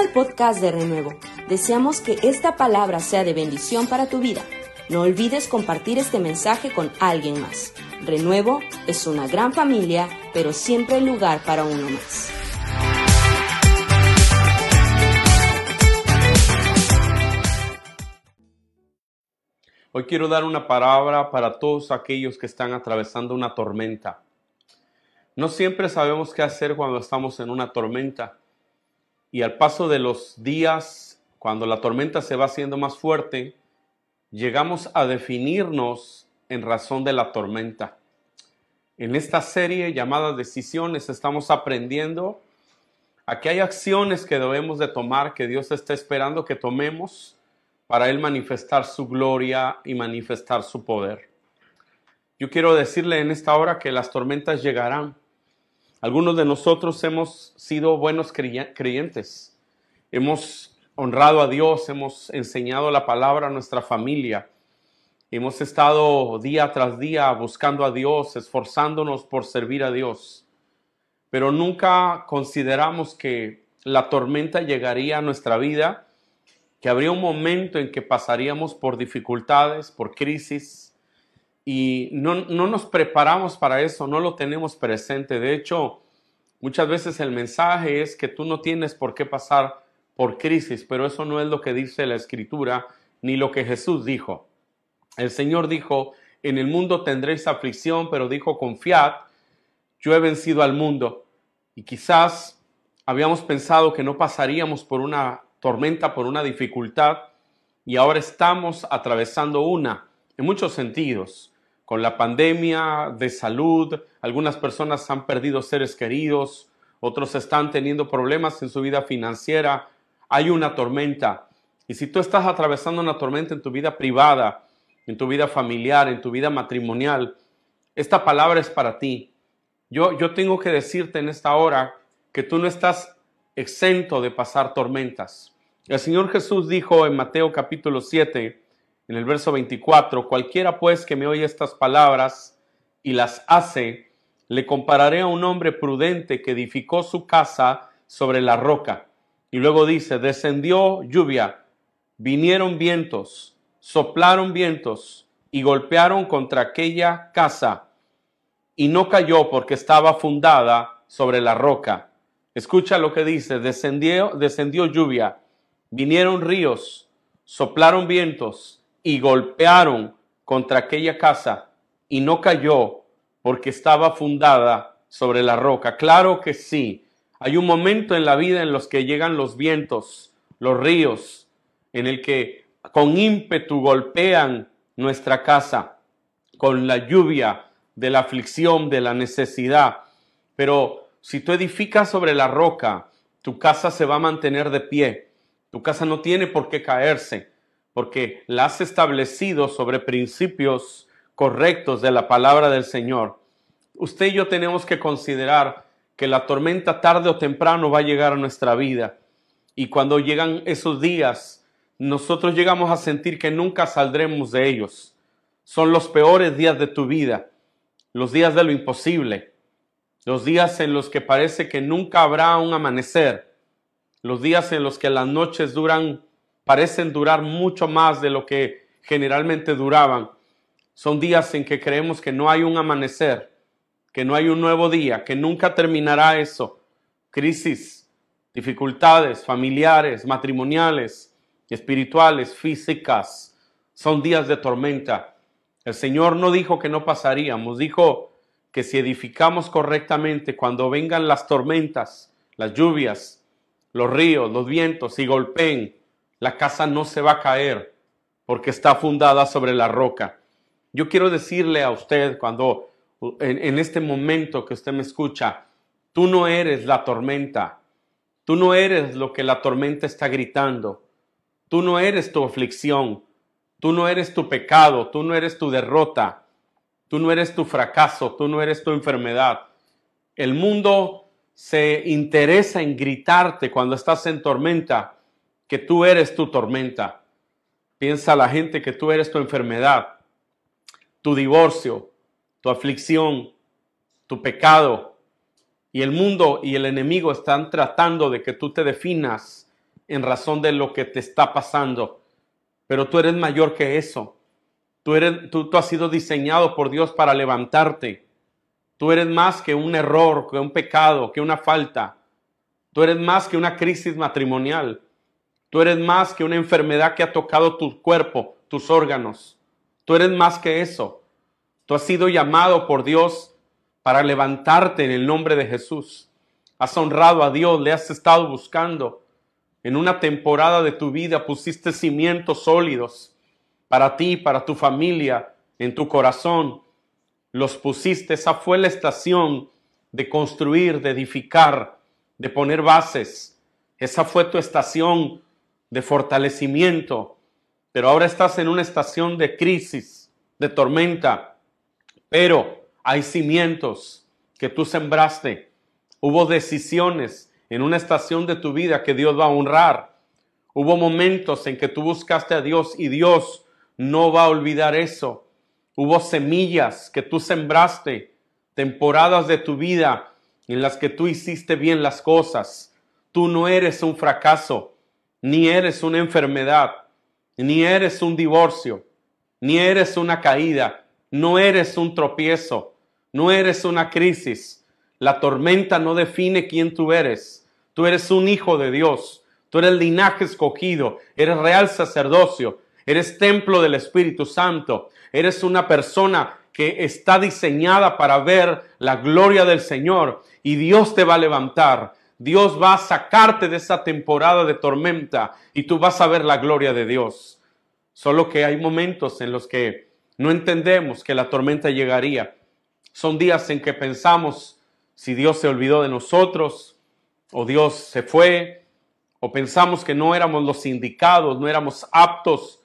al podcast de Renuevo. Deseamos que esta palabra sea de bendición para tu vida. No olvides compartir este mensaje con alguien más. Renuevo es una gran familia, pero siempre hay lugar para uno más. Hoy quiero dar una palabra para todos aquellos que están atravesando una tormenta. No siempre sabemos qué hacer cuando estamos en una tormenta. Y al paso de los días, cuando la tormenta se va haciendo más fuerte, llegamos a definirnos en razón de la tormenta. En esta serie llamada Decisiones estamos aprendiendo a que hay acciones que debemos de tomar, que Dios está esperando que tomemos para Él manifestar su gloria y manifestar su poder. Yo quiero decirle en esta hora que las tormentas llegarán. Algunos de nosotros hemos sido buenos creyentes. Hemos honrado a Dios, hemos enseñado la palabra a nuestra familia. Hemos estado día tras día buscando a Dios, esforzándonos por servir a Dios. Pero nunca consideramos que la tormenta llegaría a nuestra vida que habría un momento en que pasaríamos por dificultades, por crisis, y no, nos preparamos para eso, no lo tenemos presente. De hecho, muchas veces el mensaje es que tú no tienes por qué pasar por crisis, pero eso no es lo que dice la escritura ni lo que Jesús dijo. El Señor dijo, en el mundo tendréis aflicción, pero dijo, confiad, yo he vencido al mundo. Y quizás habíamos pensado que no pasaríamos por una tormenta, por una dificultad y ahora estamos atravesando una en muchos sentidos. Con la pandemia de salud, algunas personas han perdido seres queridos, otros están teniendo problemas en su vida financiera. Hay una tormenta. Y si tú estás atravesando una tormenta en tu vida privada, en tu vida familiar, en tu vida matrimonial, esta palabra es para ti. Yo, yo tengo que decirte en esta hora que tú no estás exento de pasar tormentas. El Señor Jesús dijo en Mateo capítulo 7, en el verso 24, cualquiera pues que me oye estas palabras y las hace, le compararé a un hombre prudente que edificó su casa sobre la roca. Y luego dice, descendió lluvia, vinieron vientos, soplaron vientos y golpearon contra aquella casa y no cayó porque estaba fundada sobre la roca. Escucha lo que dice, descendió, descendió lluvia, vinieron ríos, soplaron vientos y golpearon contra aquella casa y no cayó porque estaba fundada sobre la roca. Claro que sí. Hay un momento en la vida en los que llegan los vientos, los ríos, en el que con ímpetu golpean nuestra casa, con la lluvia de la aflicción, de la necesidad. Pero si tú edificas sobre la roca, tu casa se va a mantener de pie. Tu casa no tiene por qué caerse, porque la has establecido sobre principios correctos de la palabra del Señor. Usted y yo tenemos que considerar que la tormenta tarde o temprano va a llegar a nuestra vida. Y cuando llegan esos días, nosotros llegamos a sentir que nunca saldremos de ellos. Son los peores días de tu vida, los días de lo imposible, los días en los que parece que nunca habrá un amanecer, los días en los que las noches duran, parecen durar mucho más de lo que generalmente duraban. Son días en que creemos que no hay un amanecer, que no hay un nuevo día, que nunca terminará eso. Crisis, dificultades familiares, matrimoniales, espirituales, físicas. Son días de tormenta. El Señor no dijo que no pasaríamos, dijo que si edificamos correctamente, cuando vengan las tormentas, las lluvias, los ríos, los vientos y golpeen, la casa no se va a caer porque está fundada sobre la roca. Yo quiero decirle a usted cuando en, en este momento que usted me escucha, tú no eres la tormenta, tú no eres lo que la tormenta está gritando, tú no eres tu aflicción, tú no eres tu pecado, tú no eres tu derrota, Tú no eres tu fracaso, tú no eres tu enfermedad. El mundo se interesa en gritarte cuando estás en tormenta que tú eres tu tormenta. Piensa la gente que tú eres tu enfermedad, tu divorcio, tu aflicción, tu pecado. Y el mundo y el enemigo están tratando de que tú te definas en razón de lo que te está pasando, pero tú eres mayor que eso. Tú, eres, tú, tú has sido diseñado por Dios para levantarte. Tú eres más que un error, que un pecado, que una falta. Tú eres más que una crisis matrimonial. Tú eres más que una enfermedad que ha tocado tu cuerpo, tus órganos. Tú eres más que eso. Tú has sido llamado por Dios para levantarte en el nombre de Jesús. Has honrado a Dios, le has estado buscando. En una temporada de tu vida pusiste cimientos sólidos para ti, para tu familia, en tu corazón. Los pusiste, esa fue la estación de construir, de edificar, de poner bases. Esa fue tu estación de fortalecimiento. Pero ahora estás en una estación de crisis, de tormenta. Pero hay cimientos que tú sembraste. Hubo decisiones en una estación de tu vida que Dios va a honrar. Hubo momentos en que tú buscaste a Dios y Dios no va a olvidar eso. Hubo semillas que tú sembraste, temporadas de tu vida en las que tú hiciste bien las cosas. Tú no eres un fracaso, ni eres una enfermedad, ni eres un divorcio, ni eres una caída, no eres un tropiezo, no eres una crisis. La tormenta no define quién tú eres. Tú eres un hijo de Dios, tú eres linaje escogido, eres real sacerdocio, eres templo del Espíritu Santo, eres una persona que está diseñada para ver la gloria del Señor y Dios te va a levantar. Dios va a sacarte de esa temporada de tormenta y tú vas a ver la gloria de Dios. Solo que hay momentos en los que no entendemos que la tormenta llegaría. Son días en que pensamos si Dios se olvidó de nosotros o Dios se fue o pensamos que no éramos los indicados, no éramos aptos.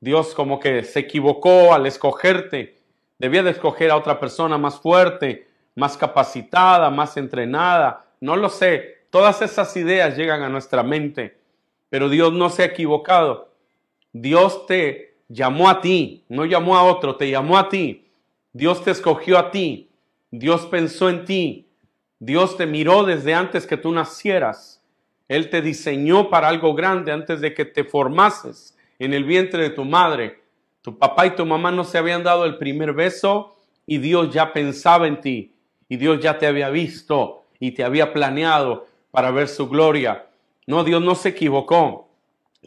Dios como que se equivocó al escogerte. Debía de escoger a otra persona más fuerte, más capacitada, más entrenada, no lo sé. Todas esas ideas llegan a nuestra mente, pero Dios no se ha equivocado. Dios te llamó a ti, no llamó a otro, te llamó a ti. Dios te escogió a ti. Dios pensó en ti. Dios te miró desde antes que tú nacieras. Él te diseñó para algo grande antes de que te formases en el vientre de tu madre. Tu papá y tu mamá no se habían dado el primer beso y Dios ya pensaba en ti y Dios ya te había visto y te había planeado para ver su gloria. No, Dios no se equivocó,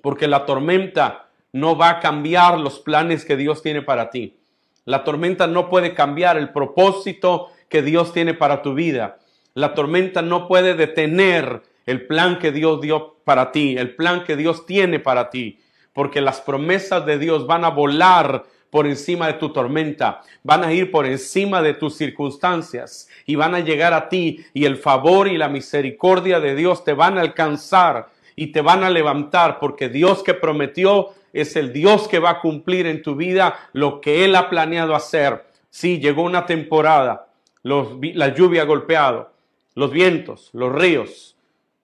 porque la tormenta no va a cambiar los planes que Dios tiene para ti. La tormenta no puede cambiar el propósito que Dios tiene para tu vida. La tormenta no puede detener el plan que Dios dio para ti, el plan que Dios tiene para ti, porque las promesas de Dios van a volar por encima de tu tormenta, van a ir por encima de tus circunstancias y van a llegar a ti y el favor y la misericordia de Dios te van a alcanzar y te van a levantar porque Dios que prometió es el Dios que va a cumplir en tu vida lo que Él ha planeado hacer. Sí, llegó una temporada, la lluvia ha golpeado, los vientos, los ríos,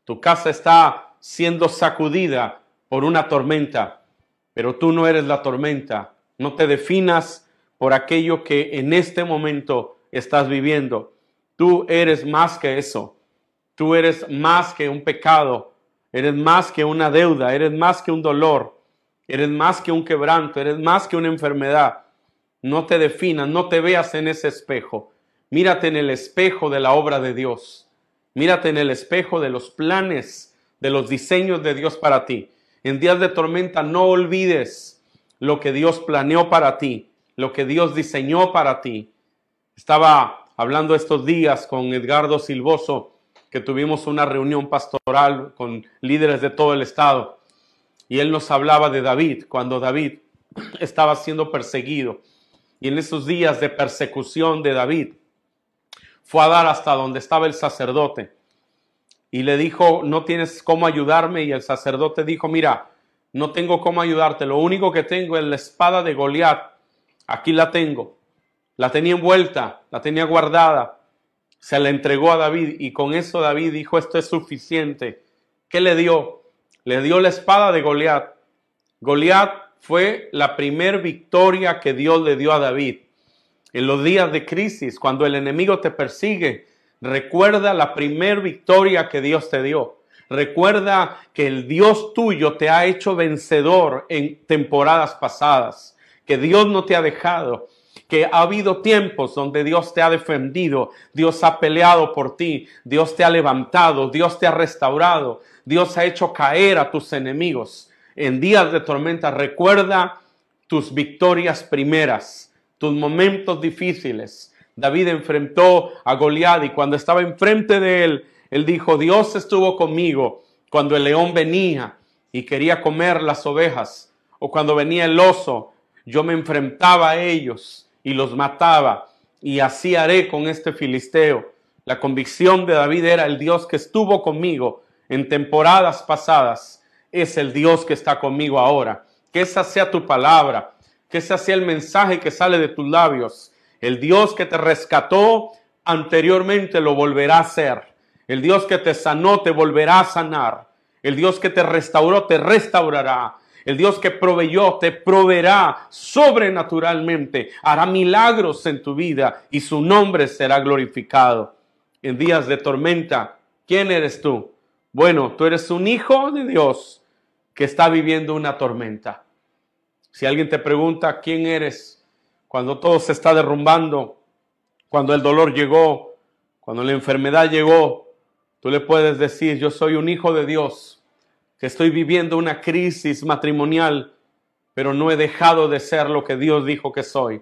tu casa está siendo sacudida por una tormenta, pero tú no eres la tormenta, no te definas por aquello que en este momento estás viviendo. Tú eres más que eso. Tú eres más que un pecado. Eres más que una deuda. Eres más que un dolor. Eres más que un quebranto. Eres más que una enfermedad. No te definas, no te veas en ese espejo. Mírate en el espejo de la obra de Dios. Mírate en el espejo de los planes, de los diseños de Dios para ti. En días de tormenta no olvides lo que Dios planeó para ti, lo que Dios diseñó para ti. Estaba hablando estos días con Edgardo Silvoso, que tuvimos una reunión pastoral con líderes de todo el estado, y él nos hablaba de David, cuando David estaba siendo perseguido. Y en esos días de persecución de David, fue a dar hasta donde estaba el sacerdote y le dijo, no tienes cómo ayudarme. Y el sacerdote dijo, mira, no tengo cómo ayudarte, lo único que tengo es la espada de Goliat. Aquí la tengo. La tenía envuelta, la tenía guardada. Se la entregó a David y con eso David dijo, esto es suficiente. ¿Qué le dio? Le dio la espada de Goliat. Goliat fue la primer victoria que Dios le dio a David. En los días de crisis, cuando el enemigo te persigue, recuerda la primer victoria que Dios te dio. Recuerda que el Dios tuyo te ha hecho vencedor en temporadas pasadas, que Dios no te ha dejado, que ha habido tiempos donde Dios te ha defendido, Dios ha peleado por ti, Dios te ha levantado, Dios te ha restaurado, Dios ha hecho caer a tus enemigos. En días de tormenta recuerda tus victorias primeras, tus momentos difíciles. David enfrentó a Goliat y cuando estaba enfrente de él, él dijo, Dios estuvo conmigo cuando el león venía y quería comer las ovejas, o cuando venía el oso, yo me enfrentaba a ellos y los mataba, y así haré con este filisteo. La convicción de David era el Dios que estuvo conmigo en temporadas pasadas, es el Dios que está conmigo ahora. Que esa sea tu palabra, que ese sea el mensaje que sale de tus labios. El Dios que te rescató anteriormente lo volverá a hacer. El Dios que te sanó te volverá a sanar. El Dios que te restauró te restaurará. El Dios que proveyó te proveerá sobrenaturalmente. Hará milagros en tu vida y su nombre será glorificado. En días de tormenta, ¿quién eres tú? Bueno, tú eres un hijo de Dios que está viviendo una tormenta. Si alguien te pregunta quién eres cuando todo se está derrumbando, cuando el dolor llegó, cuando la enfermedad llegó, Tú le puedes decir, yo soy un hijo de Dios, que estoy viviendo una crisis matrimonial, pero no he dejado de ser lo que Dios dijo que soy.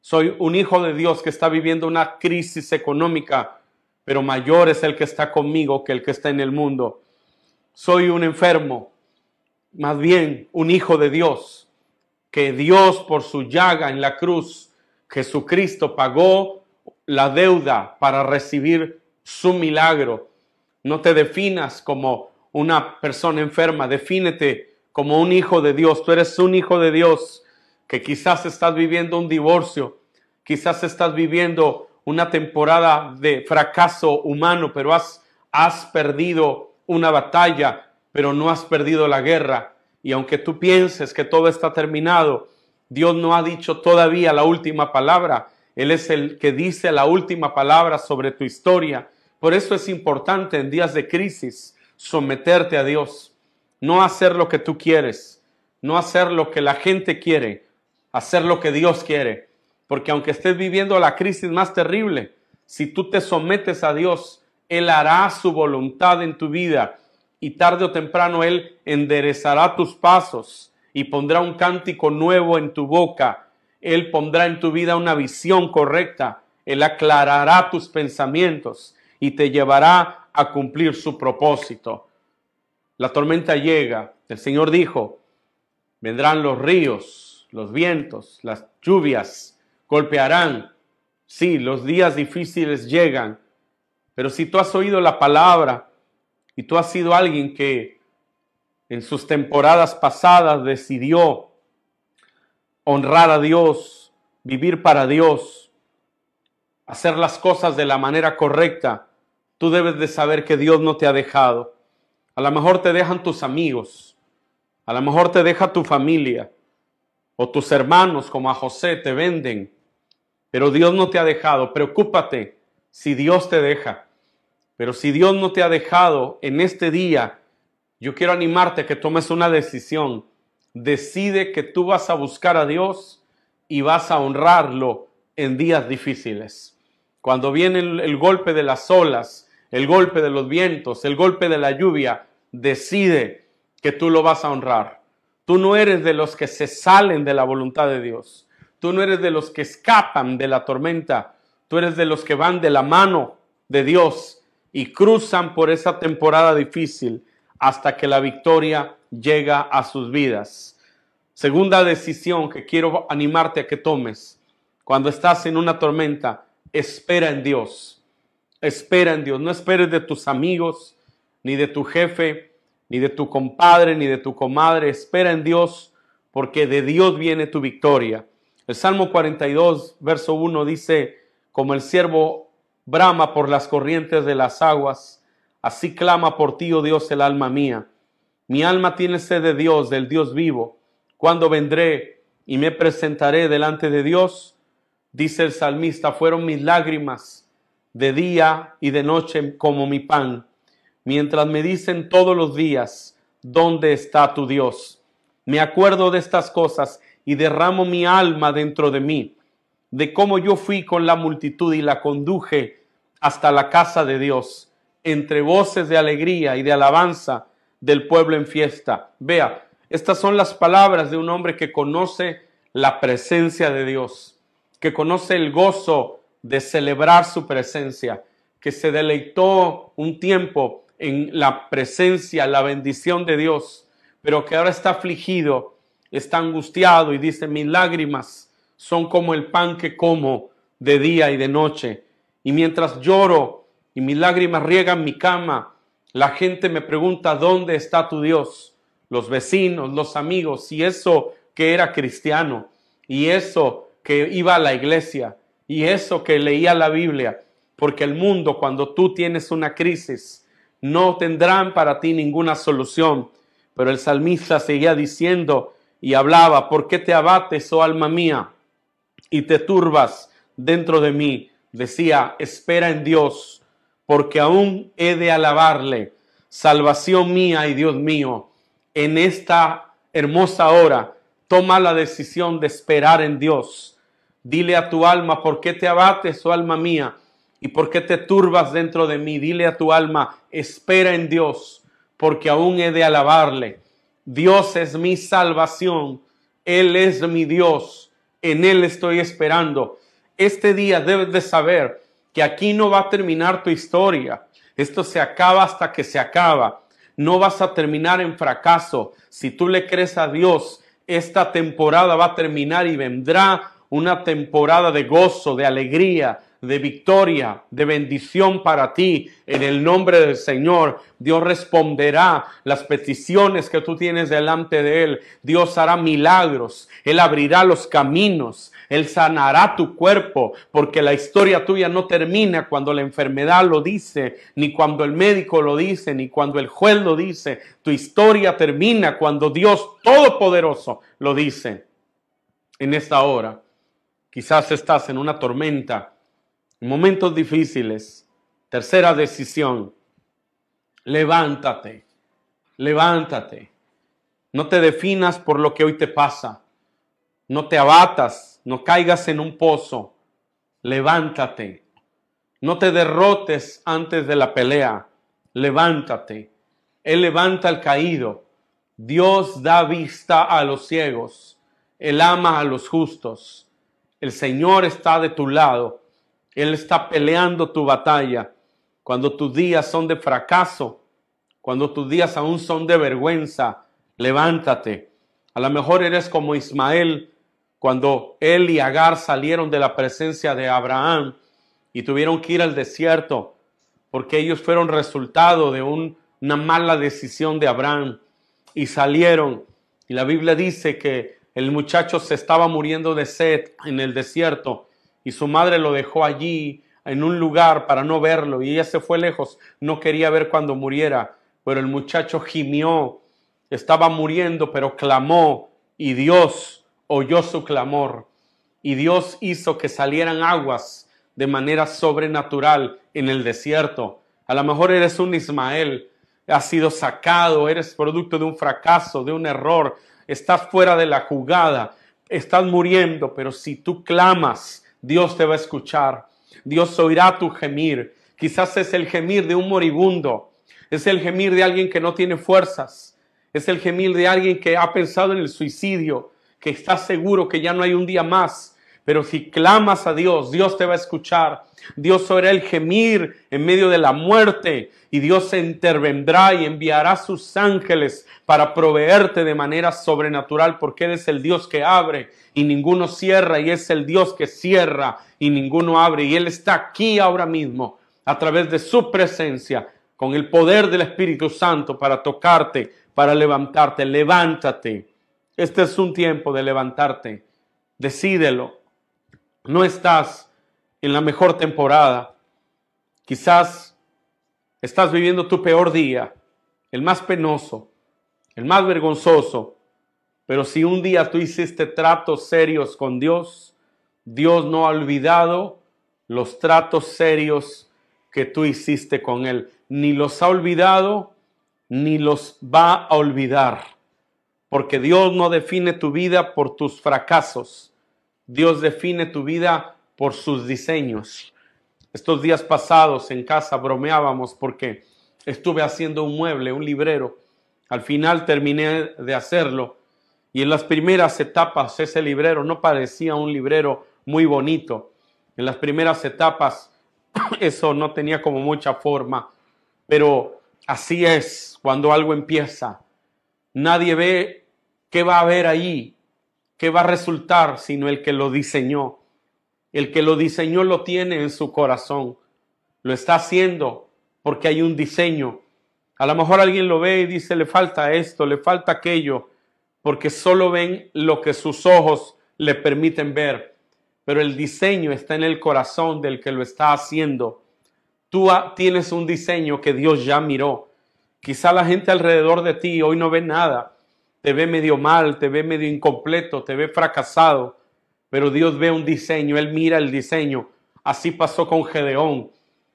Soy un hijo de Dios que está viviendo una crisis económica, pero mayor es el que está conmigo que el que está en el mundo. Soy un enfermo, más bien un hijo de Dios, que Dios por su llaga en la cruz, Jesucristo pagó la deuda para recibir su milagro no te definas como una persona enferma, defínete como un hijo de Dios. Tú eres un hijo de Dios que quizás estás viviendo un divorcio, quizás estás viviendo una temporada de fracaso humano, pero has, has perdido una batalla, pero no has perdido la guerra. Y aunque tú pienses que todo está terminado, Dios no ha dicho todavía la última palabra. Él es el que dice la última palabra sobre tu historia. Por eso es importante en días de crisis someterte a Dios, no hacer lo que tú quieres, no hacer lo que la gente quiere, hacer lo que Dios quiere. Porque aunque estés viviendo la crisis más terrible, si tú te sometes a Dios, Él hará su voluntad en tu vida y tarde o temprano Él enderezará tus pasos y pondrá un cántico nuevo en tu boca. Él pondrá en tu vida una visión correcta. Él aclarará tus pensamientos y te llevará a cumplir su propósito. La tormenta llega. El Señor dijo, vendrán los ríos, los vientos, las lluvias, golpearán. Sí, los días difíciles llegan. Pero si tú has oído la palabra y tú has sido alguien que en sus temporadas pasadas decidió honrar a Dios, vivir para Dios, hacer las cosas de la manera correcta, tú debes de saber que Dios no te ha dejado. A lo mejor te dejan tus amigos, a lo mejor te deja tu familia o tus hermanos como a José te venden, pero Dios no te ha dejado. Preocúpate si Dios te deja. Pero si Dios no te ha dejado en este día, yo quiero animarte a que tomes una decisión. Decide que tú vas a buscar a Dios y vas a honrarlo en días difíciles. Cuando viene el, el golpe de las olas, el golpe de los vientos, el golpe de la lluvia, decide que tú lo vas a honrar. Tú no eres de los que se salen de la voluntad de Dios. Tú no eres de los que escapan de la tormenta. Tú eres de los que van de la mano de Dios y cruzan por esa temporada difícil hasta que la victoria llega a sus vidas. Segunda decisión que quiero animarte a que tomes. Cuando estás en una tormenta, espera en Dios Espera en Dios, no esperes de tus amigos, ni de tu jefe, ni de tu compadre, ni de tu comadre. Espera en Dios, porque de Dios viene tu victoria. El Salmo 42, verso 1 dice, como el siervo brama por las corrientes de las aguas, así clama por ti, oh Dios, el alma mía. Mi alma tiene sed de Dios, del Dios vivo. Cuando vendré y me presentaré delante de Dios? Dice el salmista, fueron mis lágrimas de día y de noche como mi pan. mientras me dicen todos los días, ¿dónde está tu Dios? Me acuerdo de estas cosas y derramo mi alma dentro de mí, de cómo yo fui con la multitud y la conduje hasta la casa de Dios, entre voces de alegría y de alabanza del pueblo en fiesta. Vea, estas son las palabras de un hombre que conoce la presencia de Dios, que conoce el gozo de celebrar su presencia, que se deleitó un tiempo en la presencia, la bendición de Dios, pero que ahora está afligido, está angustiado y dice, mis lágrimas son como el pan que como de día y de noche. Y mientras lloro y mis lágrimas riegan mi cama, la gente me pregunta, ¿dónde está tu Dios? Los vecinos, los amigos, y eso que era cristiano, y eso que iba a la iglesia, y eso que leía la Biblia, porque el mundo cuando tú tienes una crisis no tendrán para ti ninguna solución. Pero el salmista seguía diciendo y hablaba, ¿por qué te abates, oh alma mía, y te turbas dentro de mí? Decía, espera en Dios, porque aún he de alabarle, salvación mía y Dios mío, en esta hermosa hora, toma la decisión de esperar en Dios. Dile a tu alma, ¿por qué te abates, oh alma mía? ¿Y por qué te turbas dentro de mí? Dile a tu alma, espera en Dios, porque aún he de alabarle. Dios es mi salvación, Él es mi Dios, en Él estoy esperando. Este día debes de saber que aquí no va a terminar tu historia. Esto se acaba hasta que se acaba. No vas a terminar en fracaso. Si tú le crees a Dios, esta temporada va a terminar y vendrá una temporada de gozo, de alegría, de victoria, de bendición para ti. En el nombre del Señor, Dios responderá las peticiones que tú tienes delante de Él. Dios hará milagros. Él abrirá los caminos. Él sanará tu cuerpo, porque la historia tuya no termina cuando la enfermedad lo dice, ni cuando el médico lo dice, ni cuando el juez lo dice. Tu historia termina cuando Dios Todopoderoso lo dice. En esta hora, quizás estás en una tormenta momentos difíciles. Tercera decisión, levántate, levántate. No te definas por lo que hoy te pasa. No te abatas, no caigas en un pozo. Levántate. No te derrotes antes de la pelea. Levántate. Él levanta al caído. Dios da vista a los ciegos. Él ama a los justos. El Señor está de tu lado. Él está peleando tu batalla. Cuando tus días son de fracaso, cuando tus días aún son de vergüenza, levántate. A lo mejor eres como Ismael, cuando él y Agar salieron de la presencia de Abraham y tuvieron que ir al desierto, porque ellos fueron resultado de una mala decisión de Abraham y salieron. Y la Biblia dice que el muchacho se estaba muriendo de sed en el desierto y su madre lo dejó allí en un lugar para no verlo. Y ella se fue lejos, no quería ver cuando muriera, pero el muchacho gimió, estaba muriendo, pero clamó y Dios oyó su clamor. Y Dios hizo que salieran aguas de manera sobrenatural en el desierto. A lo mejor eres un Ismael, has sido sacado, eres producto de un fracaso, de un error, estás fuera de la jugada, estás muriendo, pero si tú clamas, Dios te va a escuchar. Dios oirá tu gemir. Quizás es el gemir de un moribundo. Es el gemir de alguien que no tiene fuerzas. Es el gemir de alguien que ha pensado en el suicidio, que está seguro que ya no hay un día más. Pero si clamas a Dios, Dios te va a escuchar. Dios oirá el gemir en medio de la muerte y Dios se intervendrá y enviará sus ángeles para proveerte de manera sobrenatural porque Él es el Dios que abre y ninguno cierra y es el Dios que cierra y ninguno abre y Él está aquí ahora mismo a través de su presencia con el poder del Espíritu Santo para tocarte, para levantarte. Levántate. Este es un tiempo de levantarte. Decídelo. No estás en la mejor temporada. Quizás estás viviendo tu peor día, el más penoso, el más vergonzoso. Pero si un día tú hiciste tratos serios con Dios, Dios no ha olvidado los tratos serios que tú hiciste con Él. Ni los ha olvidado, ni los va a olvidar. Porque Dios no define tu vida por tus fracasos. Dios define tu vida por sus diseños. Estos días pasados en casa bromeábamos porque estuve haciendo un mueble, un librero. Al final terminé de hacerlo y en las primeras etapas ese librero no parecía un librero muy bonito. En las primeras etapas eso no tenía como mucha forma, pero así es cuando algo empieza. Nadie ve qué va a haber ahí, qué va a resultar, sino el que lo diseñó. El que lo diseñó lo tiene en su corazón. Lo está haciendo porque hay un diseño. A lo mejor alguien lo ve y dice, le falta esto, le falta aquello, porque solo ven lo que sus ojos le permiten ver. Pero el diseño está en el corazón del que lo está haciendo. Tú tienes un diseño que Dios ya miró. Quizá la gente alrededor de ti hoy no ve nada. Te ve medio mal, te ve medio incompleto, te ve fracasado pero Dios ve un diseño, Él mira el diseño. Así pasó con Gedeón.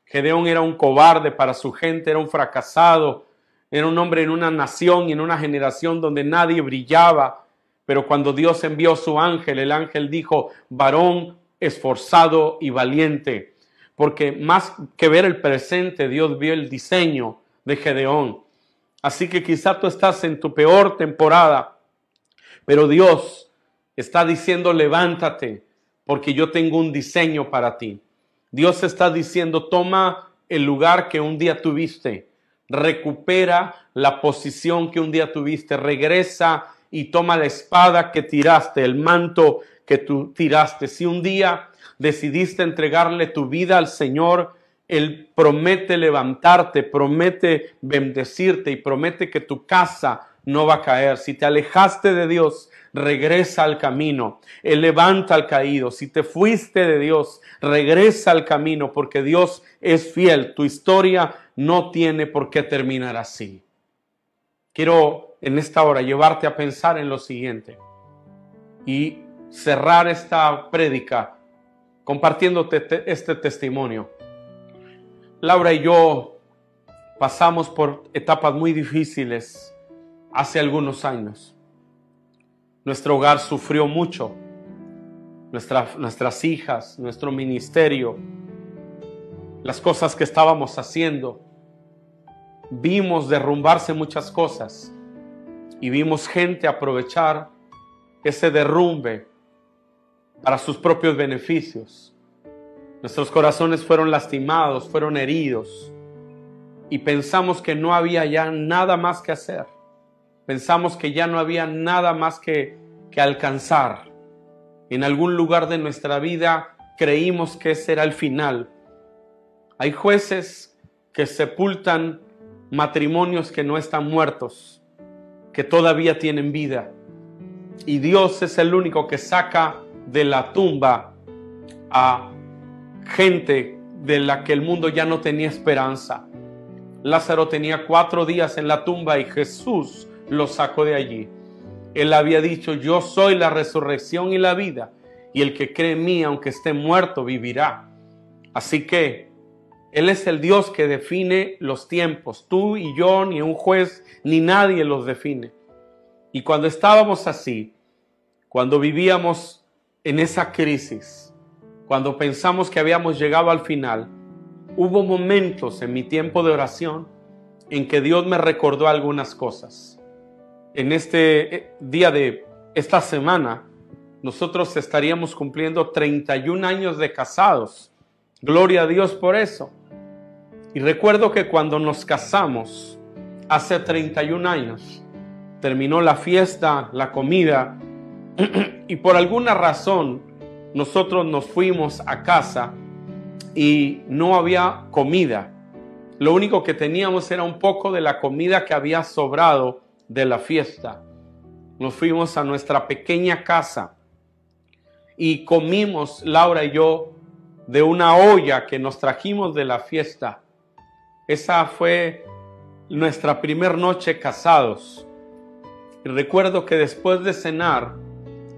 Gedeón era un cobarde para su gente, era un fracasado, era un hombre en una nación y en una generación donde nadie brillaba. Pero cuando Dios envió su ángel, el ángel dijo, varón esforzado y valiente. Porque más que ver el presente, Dios vio el diseño de Gedeón. Así que quizá tú estás en tu peor temporada, pero Dios está diciendo, levántate, porque yo tengo un diseño para ti. Dios está diciendo, toma el lugar que un día tuviste, recupera la posición que un día tuviste, regresa y toma la espada que tiraste, el manto que tú tiraste. Si un día decidiste entregarle tu vida al Señor, Él promete levantarte, promete bendecirte y promete que tu casa no va a caer. Si te alejaste de Dios, regresa al camino. Él levanta al caído. Si te fuiste de Dios, regresa al camino porque Dios es fiel. Tu historia no tiene por qué terminar así. Quiero en esta hora llevarte a pensar en lo siguiente y cerrar esta prédica compartiéndote este testimonio. Laura y yo pasamos por etapas muy difíciles hace algunos años. Nuestro hogar sufrió mucho, nuestras hijas, nuestro ministerio, las cosas que estábamos haciendo. Vimos derrumbarse muchas cosas y vimos gente aprovechar ese derrumbe para sus propios beneficios. Nuestros corazones fueron lastimados, fueron heridos y pensamos que no había ya nada más que hacer. Pensamos que ya no había nada más que, que alcanzar. En algún lugar de nuestra vida creímos que ese era el final. Hay jueces que sepultan matrimonios que no están muertos, que todavía tienen vida. Y Dios es el único que saca de la tumba a gente de la que el mundo ya no tenía esperanza. Lázaro tenía cuatro días en la tumba y Jesús lo sacó de allí. Él había dicho, yo soy la resurrección y la vida, y el que cree en mí, aunque esté muerto, vivirá. Así que Él es el Dios que define los tiempos. Tú y yo, ni un juez, ni nadie los define. Y cuando estábamos así, cuando vivíamos en esa crisis, cuando pensamos que habíamos llegado al final, hubo momentos en mi tiempo de oración en que Dios me recordó algunas cosas en este eh, día de esta semana, nosotros estaríamos cumpliendo 31 años de casados. Gloria a Dios por eso. Y recuerdo que cuando nos casamos, hace 31 años, terminó la fiesta, la comida, y por alguna razón nosotros nos fuimos a casa y no había comida. Lo único que teníamos era un poco de la comida que había sobrado de la fiesta. Nos fuimos a nuestra pequeña casa y comimos, Laura y yo, de una olla que nos trajimos de la fiesta. Esa fue nuestra primer noche casados. Y recuerdo que después de cenar,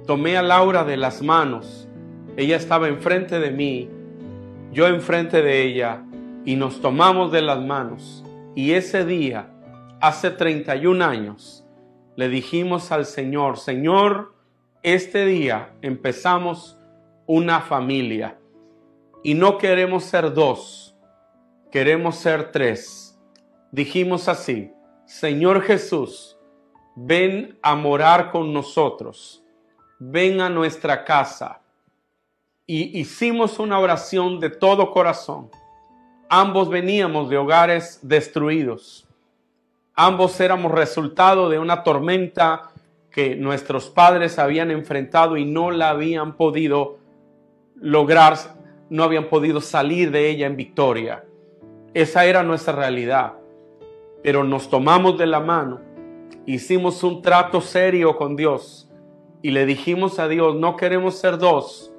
tomé a Laura de las manos. Ella estaba enfrente de mí, yo enfrente de ella, y nos tomamos de las manos. Y ese día, hace 31 años, le dijimos al Señor, Señor, este día empezamos una familia y no queremos ser dos, queremos ser tres. Dijimos así, Señor Jesús, ven a morar con nosotros, ven a nuestra casa. Y hicimos una oración de todo corazón. Ambos veníamos de hogares destruidos. Ambos éramos resultado de una tormenta que nuestros padres habían enfrentado y no la habían podido lograr, no habían podido salir de ella en victoria. Esa era nuestra realidad. Pero nos tomamos de la mano, hicimos un trato serio con Dios y le dijimos a Dios, no queremos ser dos,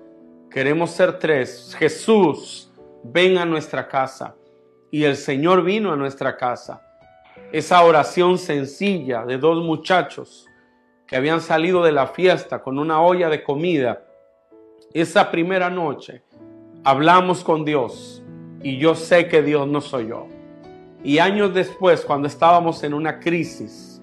queremos ser tres. Jesús, ven a nuestra casa. Y el Señor vino a nuestra casa. Esa oración sencilla de dos muchachos que habían salido de la fiesta con una olla de comida. Esa primera noche hablamos con Dios y yo sé que Dios no soy yo. Y años después, cuando estábamos en una crisis,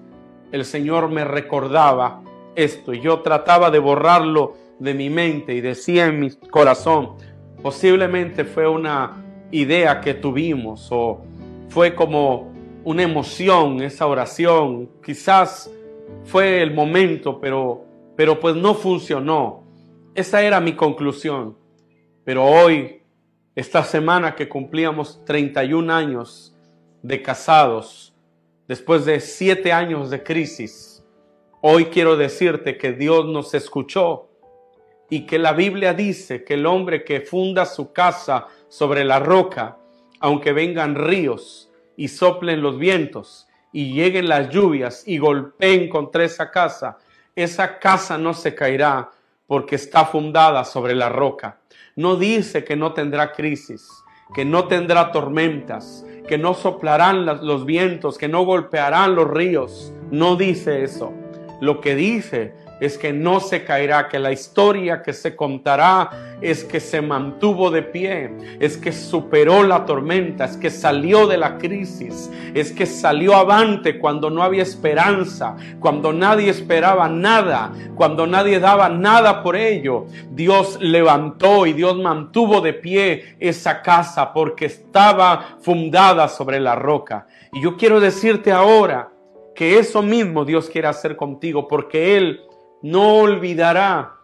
el Señor me recordaba esto y yo trataba de borrarlo de mi mente y decía en mi corazón, posiblemente fue una idea que tuvimos o fue como una emoción esa oración, quizás fue el momento, pero, pero pues no funcionó. Esa era mi conclusión. Pero hoy, esta semana que cumplíamos 31 años de casados, después de siete años de crisis, hoy quiero decirte que Dios nos escuchó y que la Biblia dice que el hombre que funda su casa sobre la roca, aunque vengan ríos y soplen los vientos y lleguen las lluvias y golpeen contra esa casa, esa casa no se caerá porque está fundada sobre la roca. No dice que no tendrá crisis, que no tendrá tormentas, que no soplarán los vientos, que no golpearán los ríos. No dice eso. Lo que dice es que no se caerá, que la historia que se contará es que se mantuvo de pie, es que superó la tormenta, es que salió de la crisis, es que salió avante cuando no había esperanza, cuando nadie esperaba nada, cuando nadie daba nada por ello. Dios levantó y Dios mantuvo de pie esa casa porque estaba fundada sobre la roca. Y yo quiero decirte ahora, que eso mismo Dios quiere hacer contigo, porque Él no olvidará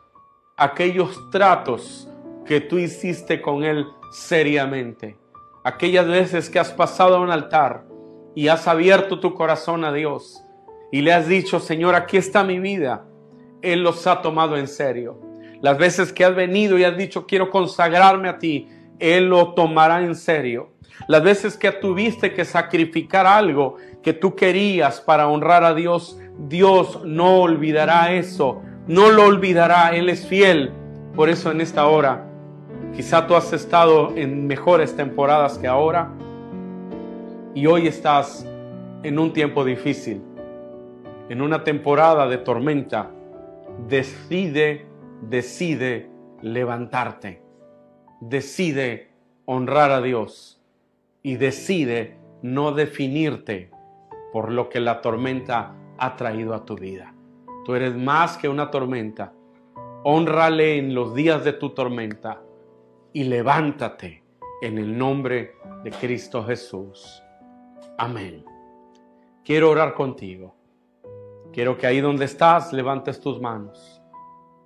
aquellos tratos que tú hiciste con Él seriamente. Aquellas veces que has pasado a un altar y has abierto tu corazón a Dios y le has dicho, Señor, aquí está mi vida. Él los ha tomado en serio. Las veces que has venido y has dicho, quiero consagrarme a ti, Él lo tomará en serio. Las veces que tuviste que sacrificar algo que tú querías para honrar a Dios, Dios no olvidará eso, no lo olvidará, Él es fiel. Por eso en esta hora, quizá tú has estado en mejores temporadas que ahora y hoy estás en un tiempo difícil, en una temporada de tormenta. Decide, decide levantarte, decide honrar a Dios y decide no definirte por lo que la tormenta ha traído a tu vida. Tú eres más que una tormenta. Honrale en los días de tu tormenta y levántate en el nombre de Cristo Jesús. Amén. Quiero orar contigo. Quiero que ahí donde estás levantes tus manos.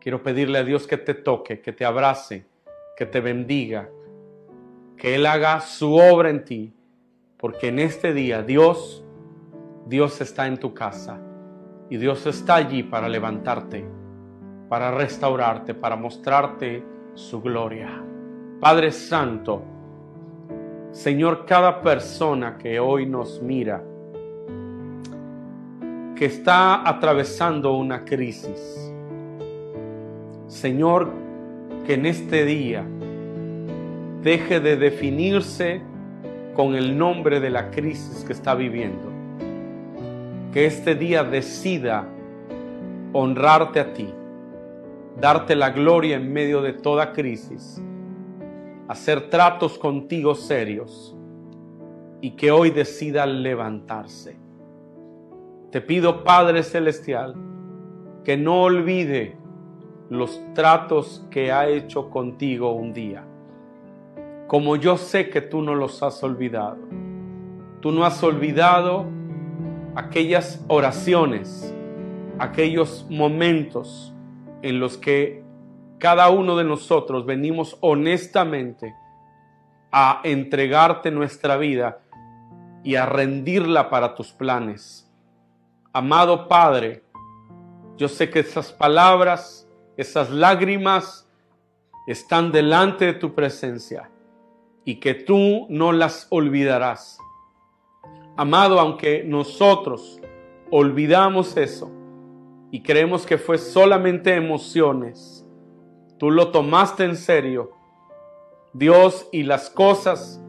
Quiero pedirle a Dios que te toque, que te abrace, que te bendiga, que Él haga su obra en ti, porque en este día Dios Dios está en tu casa y Dios está allí para levantarte, para restaurarte, para mostrarte su gloria. Padre Santo, Señor, cada persona que hoy nos mira, que está atravesando una crisis, Señor, que en este día deje de definirse con el nombre de la crisis que está viviendo que este día decida honrarte a ti, darte la gloria en medio de toda crisis, hacer tratos contigo serios y que hoy decida levantarse. Te pido, Padre Celestial, que no olvide los tratos que ha hecho contigo un día, como yo sé que tú no los has olvidado. Tú no has olvidado aquellas oraciones, aquellos momentos en los que cada uno de nosotros venimos honestamente a entregarte nuestra vida y a rendirla para tus planes. Amado Padre, yo sé que esas palabras, esas lágrimas están delante de tu presencia y que tú no las olvidarás. Amado, aunque nosotros olvidamos eso y creemos que fue solamente emociones, tú lo tomaste en serio. Dios y las cosas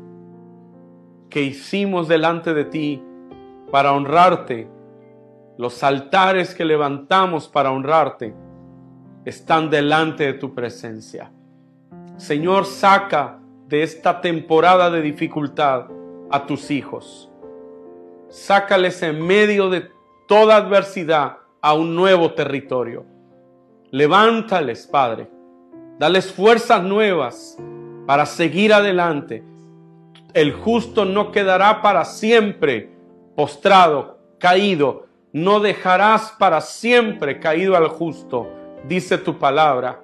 que hicimos delante de ti para honrarte, los altares que levantamos para honrarte, están delante de tu presencia. Señor, saca de esta temporada de dificultad a tus hijos. Sácales en medio de toda adversidad a un nuevo territorio. Levántales, Padre. Dales fuerzas nuevas para seguir adelante el justo no quedará para siempre postrado, caído. No dejarás para siempre caído al justo, dice tu palabra.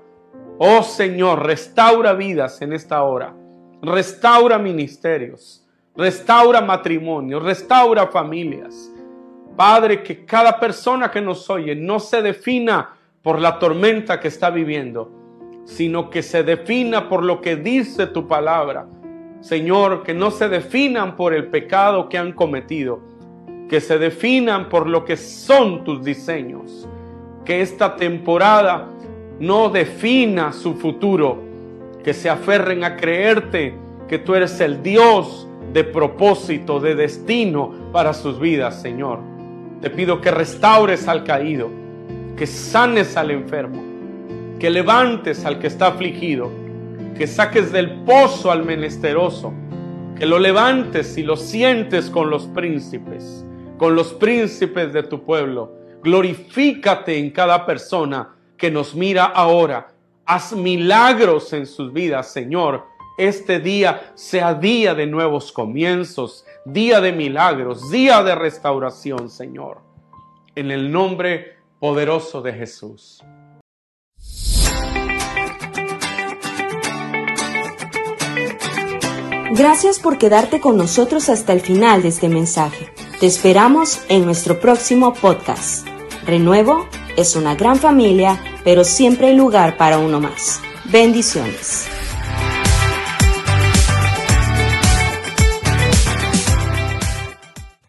Oh Señor, restaura vidas en esta hora. Restaura ministerios. Restaura matrimonios. Restaura familias. Padre, que cada persona que nos oye no se defina por la tormenta que está viviendo, sino que se defina por lo que dice tu palabra Señor, que no se definan por el pecado que han cometido, que se definan por lo que son tus diseños, que esta temporada no defina su futuro, que se aferren a creerte que tú eres el Dios de propósito, de destino para sus vidas, Señor. Te pido que restaures al caído, que sanes al enfermo, que levantes al que está afligido, que saques del pozo al menesteroso, que lo levantes y lo sientes con los príncipes, con los príncipes de tu pueblo. Glorifícate en cada persona que nos mira ahora. Haz milagros en sus vidas, Señor. Este día sea día de nuevos comienzos, día de milagros, día de restauración, Señor. En el nombre poderoso de Jesús. Gracias por quedarte con nosotros hasta el final de este mensaje. Te esperamos en nuestro próximo podcast. Renuevo es una gran familia, pero siempre hay lugar para uno más. Bendiciones.